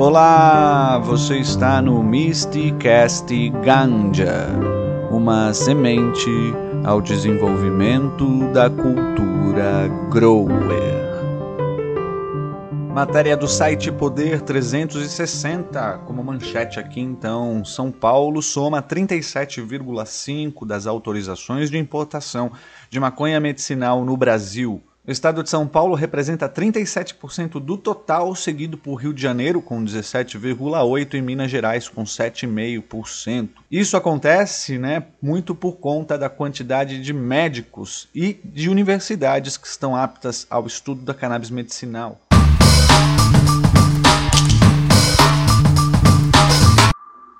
Olá, você está no Mysticast Ganja, uma semente ao desenvolvimento da cultura grower. Matéria do site Poder 360, como manchete aqui então, São Paulo soma 37,5 das autorizações de importação de maconha medicinal no Brasil. O estado de São Paulo representa 37% do total, seguido por Rio de Janeiro com 17,8% e Minas Gerais com 7,5%. Isso acontece né, muito por conta da quantidade de médicos e de universidades que estão aptas ao estudo da cannabis medicinal.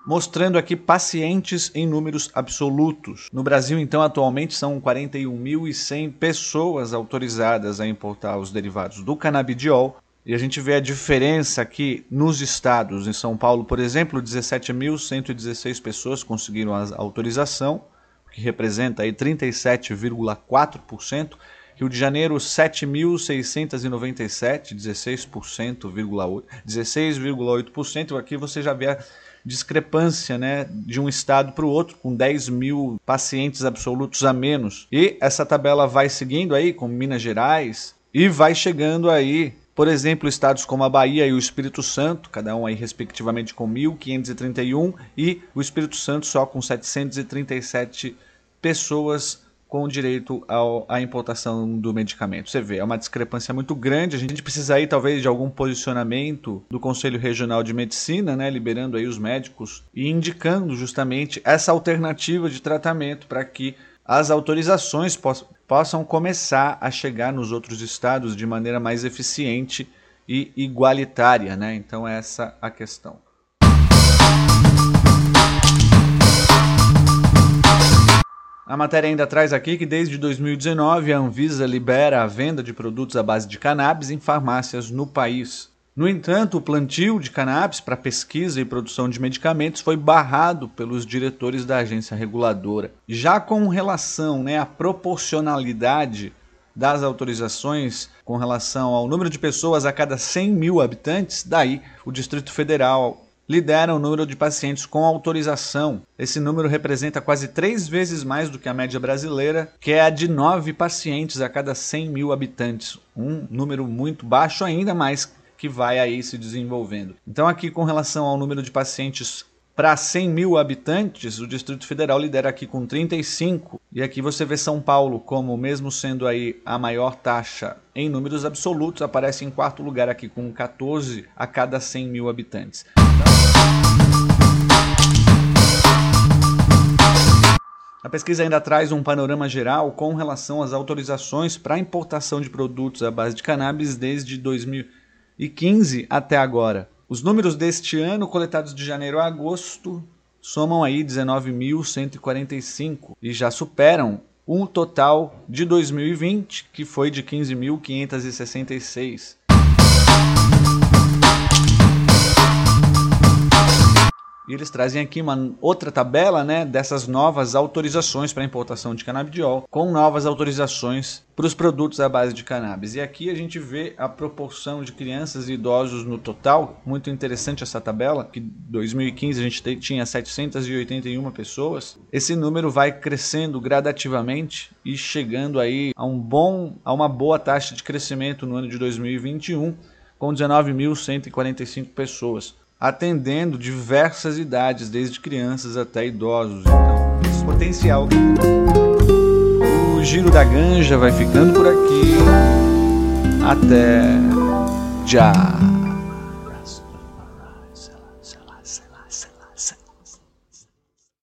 Mostrando aqui pacientes em números absolutos. No Brasil, então, atualmente são 41.100 pessoas autorizadas a importar os derivados do canabidiol. E a gente vê a diferença aqui nos estados. Em São Paulo, por exemplo, 17.116 pessoas conseguiram a autorização, que representa aí 37,4%. Rio de Janeiro, 7.697, 16,8%. 16,8%. Aqui você já vê a discrepância né, de um estado para o outro, com 10 mil pacientes absolutos a menos. E essa tabela vai seguindo aí, com Minas Gerais, e vai chegando aí, por exemplo, estados como a Bahia e o Espírito Santo, cada um aí respectivamente com 1.531, e o Espírito Santo só com 737 pessoas com direito ao, à importação do medicamento. Você vê, é uma discrepância muito grande. A gente precisa aí talvez de algum posicionamento do Conselho Regional de Medicina, né, liberando aí os médicos e indicando justamente essa alternativa de tratamento para que as autorizações poss possam começar a chegar nos outros estados de maneira mais eficiente e igualitária, né? Então essa é a questão. A matéria ainda traz aqui que desde 2019 a Anvisa libera a venda de produtos à base de cannabis em farmácias no país. No entanto, o plantio de cannabis para pesquisa e produção de medicamentos foi barrado pelos diretores da agência reguladora. Já com relação né, à proporcionalidade das autorizações com relação ao número de pessoas a cada 100 mil habitantes, daí o Distrito Federal lidera o número de pacientes com autorização. Esse número representa quase três vezes mais do que a média brasileira, que é a de nove pacientes a cada 100 mil habitantes. Um número muito baixo ainda, mas que vai aí se desenvolvendo. Então, aqui com relação ao número de pacientes para 100 mil habitantes, o Distrito Federal lidera aqui com 35. E aqui você vê São Paulo como, mesmo sendo aí a maior taxa em números absolutos, aparece em quarto lugar aqui com 14 a cada 100 mil habitantes. A pesquisa ainda traz um panorama geral com relação às autorizações para importação de produtos à base de cannabis desde 2015 até agora. Os números deste ano, coletados de janeiro a agosto, somam aí 19.145 e já superam um total de 2020, que foi de 15.566. E eles trazem aqui uma outra tabela né, dessas novas autorizações para importação de canabidiol, com novas autorizações para os produtos à base de cannabis. E aqui a gente vê a proporção de crianças e idosos no total, muito interessante essa tabela, que em 2015 a gente tinha 781 pessoas. Esse número vai crescendo gradativamente e chegando aí a um bom, a uma boa taxa de crescimento no ano de 2021, com 19.145 pessoas atendendo diversas idades, desde crianças até idosos. Então, esse potencial. O Giro da Ganja vai ficando por aqui. Até já!